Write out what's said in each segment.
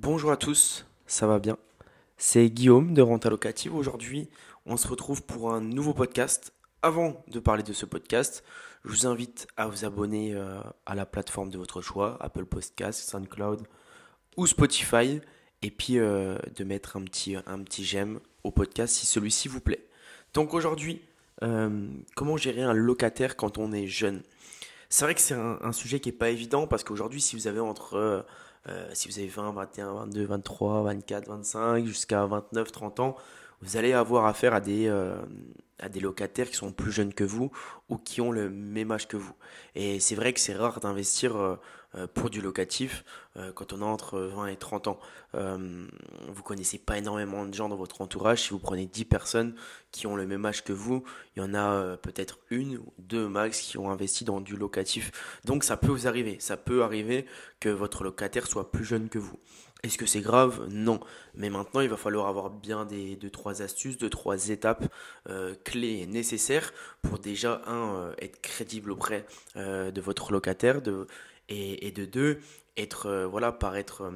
Bonjour à tous, ça va bien? C'est Guillaume de Renta Locative. Aujourd'hui, on se retrouve pour un nouveau podcast. Avant de parler de ce podcast, je vous invite à vous abonner euh, à la plateforme de votre choix, Apple Podcast, SoundCloud ou Spotify, et puis euh, de mettre un petit, un j'aime au podcast si celui-ci vous plaît. Donc aujourd'hui, euh, comment gérer un locataire quand on est jeune? C'est vrai que c'est un, sujet qui n'est pas évident parce qu'aujourd'hui, si vous avez entre si vous avez 20, 21, 22, 23, 24, 25, jusqu'à 29, 30 ans, vous allez avoir affaire à des, euh, à des locataires qui sont plus jeunes que vous ou qui ont le même âge que vous. Et c'est vrai que c'est rare d'investir euh, euh, pour du locatif euh, quand on a entre 20 et 30 ans. vous connaissez pas énormément de gens dans votre entourage. Si vous prenez 10 personnes qui ont le même âge que vous, il y en a peut-être une ou deux max qui ont investi dans du locatif. Donc ça peut vous arriver. Ça peut arriver que votre locataire soit plus jeune que vous. Est-ce que c'est grave? Non. Mais maintenant, il va falloir avoir bien des deux trois astuces, deux trois étapes euh, clés nécessaires pour déjà un euh, être crédible auprès euh, de votre locataire, et, de deux être voilà paraître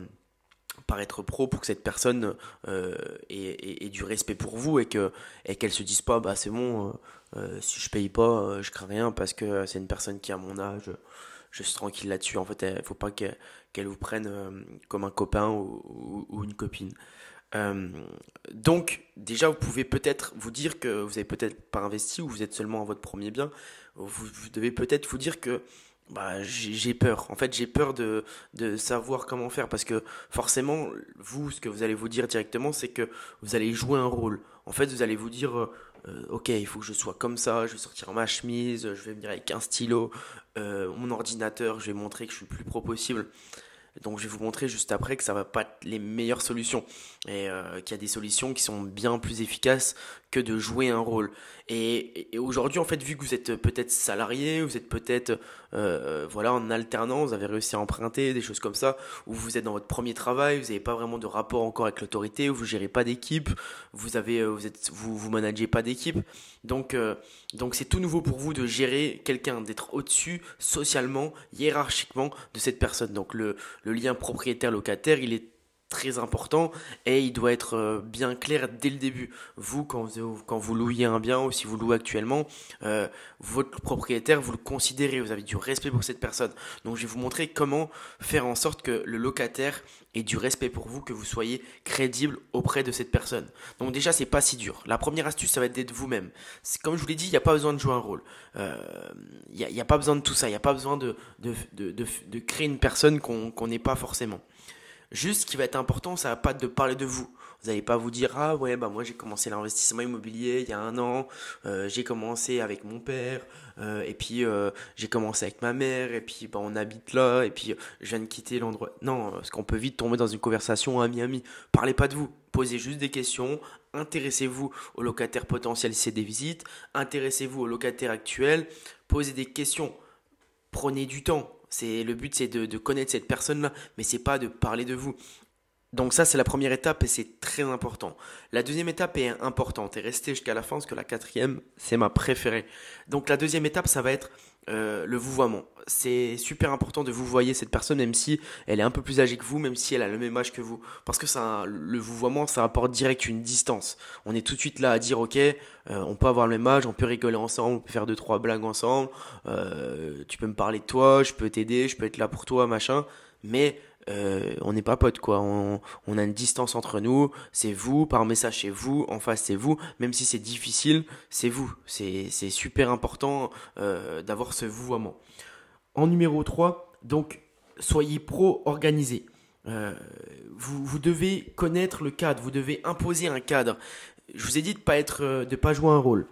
paraître pro pour que cette personne ait, ait, du respect pour vous et que et qu'elle se dise pas bah c'est bon si je paye pas je crains rien parce que c'est une personne qui a mon âge je suis tranquille là-dessus. En fait, il faut pas qu'elle vous prenne euh, comme un copain ou, une copine. Euh, donc, déjà, vous pouvez peut-être vous dire que vous avez peut-être pas investi ou vous êtes seulement à votre premier bien. Vous, devez peut-être vous dire que bah, j'ai peur. En fait, j'ai peur de, de savoir comment faire parce que forcément, vous, ce que vous allez vous dire directement, c'est que vous allez jouer un rôle. En fait, vous allez vous dire, euh, ok, il faut que je sois comme ça, je vais sortir ma chemise, je vais venir avec un stylo, euh, mon ordinateur, je vais montrer que je suis plus pro possible. Donc je vais vous montrer juste après que ça va pas être les meilleures solutions et euh, qu'il y a des solutions qui sont bien plus efficaces que de jouer un rôle. Et, aujourd'hui en fait vu que vous êtes peut-être salarié, vous êtes peut-être euh, voilà en alternance, vous avez réussi à emprunter des choses comme ça, ou vous êtes dans votre premier travail, vous n'avez pas vraiment de rapport encore avec l'autorité, vous gérez pas d'équipe, vous avez euh, vous êtes vous vous managez pas d'équipe, donc donc c'est tout nouveau pour vous de gérer quelqu'un, d'être au-dessus socialement, hiérarchiquement de cette personne. Donc le le lien propriétaire-locataire, il est très important et il doit être euh, bien clair dès le début. Vous, quand vous, louez un bien ou si vous louez actuellement, euh, votre propriétaire, vous le considérez, vous avez du respect pour cette personne. Donc je vais vous montrer comment faire en sorte que le locataire ait du respect pour vous, que vous soyez crédible auprès de cette personne. Donc déjà, c'est pas si dur. La première astuce, ça va être d'être vous-même. Comme je vous l'ai dit, il n'y a pas besoin de jouer un rôle. Euh, il n'y a, pas besoin de tout ça. Il n'y a pas besoin de, créer une personne qu'on n'est pas forcément. Juste, ce qui va être important, ça va pas de parler de vous. Vous n'allez pas vous dire ah ouais bah moi j'ai commencé l'investissement immobilier il y a un an, euh, j'ai commencé avec mon père euh, et puis euh, j'ai commencé avec ma mère et puis bah, on habite là et puis je viens de quitter l'endroit. Non, parce qu'on peut vite tomber dans une conversation ami ami. Parlez pas de vous, posez juste des questions, intéressez-vous aux locataires potentiels si c'est des visites, intéressez-vous aux locataires actuels, posez des questions, prenez du temps c'est le but, c'est de, connaître cette personne-là, mais c'est pas de parler de vous. Donc ça, c'est la première étape et c'est très important. La deuxième étape est importante et restez jusqu'à la fin parce que la quatrième, c'est ma préférée. Donc la deuxième étape, ça va être euh, le vouvoiement. C'est super important de vous voyer cette personne, même si elle est un peu plus âgée que vous, même si elle a le même âge que vous. Parce que ça, le vouvoiement, ça apporte direct une distance. On est tout de suite là à dire, ok, euh, on peut avoir le même âge, on peut rigoler ensemble, on peut faire deux, trois blagues ensemble, euh, tu peux me parler de toi, je peux t'aider, je peux être là pour toi, machin. Mais euh, on n'est pas potes quoi. On, a une distance entre nous. C'est vous, par message c'est vous, en face c'est vous. Même si c'est difficile, c'est vous. C'est super important euh, d'avoir ce vouvoiement. En numéro 3, donc soyez pro-organisé. Euh, vous, vous devez connaître le cadre, vous devez imposer un cadre. Je vous ai dit de pas être, de pas jouer un rôle.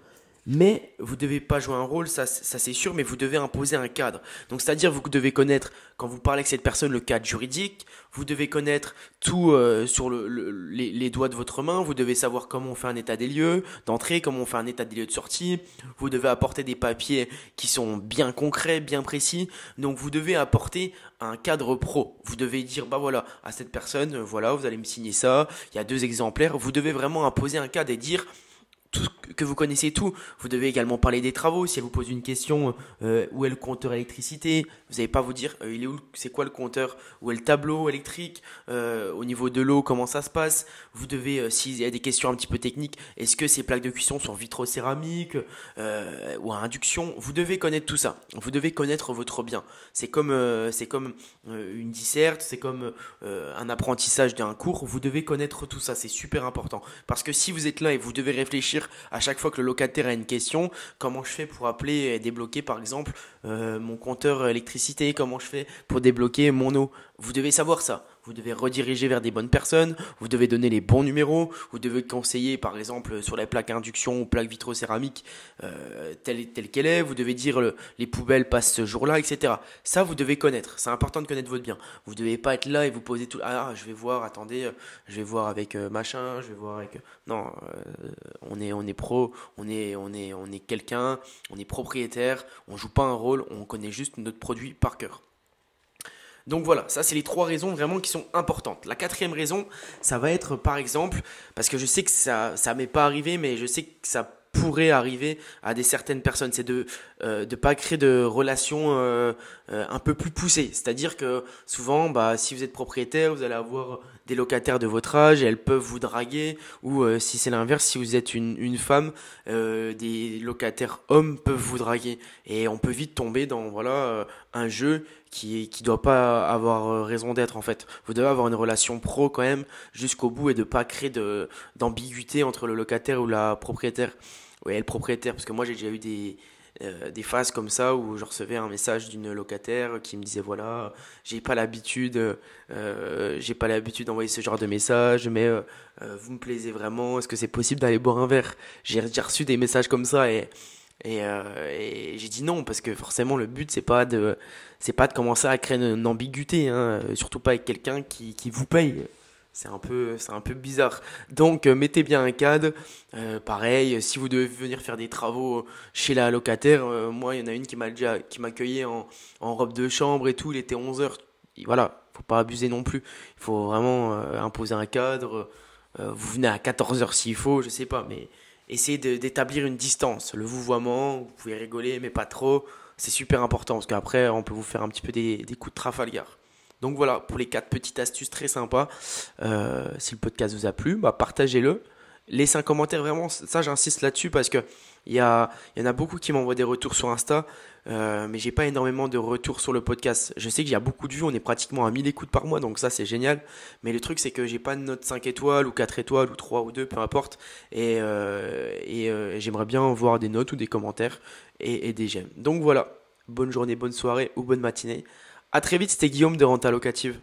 Mais vous devez pas jouer un rôle, ça, c'est sûr, mais vous devez imposer un cadre. Donc c'est-à-dire vous devez connaître, quand vous parlez avec cette personne, le cadre juridique, vous devez connaître tout euh, sur le, les, les, doigts de votre main, vous devez savoir comment on fait un état des lieux d'entrée, comment on fait un état des lieux de sortie, vous devez apporter des papiers qui sont bien concrets, bien précis. Donc vous devez apporter un cadre pro. Vous devez dire, bah voilà, à cette personne, voilà, vous allez me signer ça, il y a deux exemplaires. Vous devez vraiment imposer un cadre et dire, tout, que vous connaissez tout. Vous devez également parler des travaux. Si elle vous pose une question, euh, où est le compteur électricité Vous n'allez pas vous dire, euh, il est où C'est quoi le compteur Où est le tableau électrique euh, Au niveau de l'eau, comment ça se passe Vous devez, s'il y a des questions un petit peu techniques, est-ce que ces plaques de cuisson sont vitrocéramiques ou à induction Vous devez connaître tout ça. Vous devez connaître votre bien. C'est comme, c'est comme une disserte, c'est comme un apprentissage d'un cours. Vous devez connaître tout ça. C'est super important parce que si vous êtes là et vous devez réfléchir à chaque fois que le locataire a une question, comment je fais pour appeler et débloquer par exemple euh, mon compteur électricité, comment je fais pour débloquer mon eau? Vous devez savoir ça. Vous devez rediriger vers des bonnes personnes, vous devez donner les bons numéros, vous devez conseiller par exemple sur la plaque induction ou plaque vitrocéramique euh, telle, telle qu'elle est, vous devez dire les poubelles passent ce jour-là, etc. Ça, vous devez connaître. C'est important de connaître votre bien. Vous devez pas être là et vous poser tout. Ah, je vais voir, attendez, je vais voir avec euh, machin, je vais voir avec. Non, euh, on est, on est pro, on est, on est, on est quelqu'un, on est propriétaire, on joue pas un rôle, on connaît juste notre produit par cœur. Donc voilà, ça c'est les trois raisons vraiment qui sont importantes. La quatrième raison, ça va être par exemple, parce que je sais que ça ça m'est pas arrivé, mais je sais que ça pourrait arriver à des certaines personnes, c'est de euh, de pas créer de relations euh, euh, un peu plus poussées. C'est-à-dire que souvent, bah, si vous êtes propriétaire, vous allez avoir des locataires de votre âge et elles peuvent vous draguer. Ou si c'est l'inverse, si vous êtes une, une femme, des locataires hommes peuvent vous draguer. Et on peut vite tomber dans voilà un jeu qui qui doit pas avoir raison d'être en fait. Vous devez avoir une relation pro quand même jusqu'au bout et de pas créer de d'ambiguïté entre le locataire ou la propriétaire. Ouais, le propriétaire parce que moi j'ai déjà eu des euh, des phases comme ça où je recevais un message d'une locataire qui me disait voilà j'ai pas l'habitude euh, j'ai pas l'habitude d'envoyer ce genre de message mais euh, vous me plaisez vraiment est-ce que c'est possible d'aller boire un verre? J'ai reçu des messages comme ça et et, j'ai dit non parce que forcément le but c'est pas de c'est pas de commencer à créer une, ambiguïté hein, surtout pas avec quelqu'un qui, qui vous paye c'est un peu un peu bizarre. Donc euh, mettez bien un cadre euh, pareil si vous devez venir faire des travaux chez la locataire euh, moi il y en a une qui m'a déjà qui m'accueillait en, en robe de chambre et tout. Il était 11 heures. Voilà faut pas abuser non plus. Il faut vraiment imposer un cadre. Vous venez à 14 heures s'il faut je sais pas mais essayez d'établir une distance. Le vouvoiement vous pouvez rigoler mais pas trop. C'est super important parce qu'après on peut vous faire un petit peu des, des coups de Trafalgar donc voilà, pour les quatre petites astuces très sympas. Euh, si le podcast vous a plu, bah partagez-le. Laissez un commentaire, vraiment, ça j'insiste là-dessus parce que il y, en a beaucoup qui m'envoient des retours sur Insta, euh, mais j'ai pas énormément de retours sur le podcast. Je sais qu'il y a beaucoup de vues, on est pratiquement à 1000 écoutes par mois, donc ça c'est génial. Mais le truc c'est que j'ai pas de note 5 étoiles ou 4 étoiles ou 3 ou 2, peu importe. Et, euh, euh, j'aimerais bien voir des notes ou des commentaires et, et des j'aime. Donc voilà, bonne journée, bonne soirée ou bonne matinée. A très vite, c'était Guillaume de Renta Locative.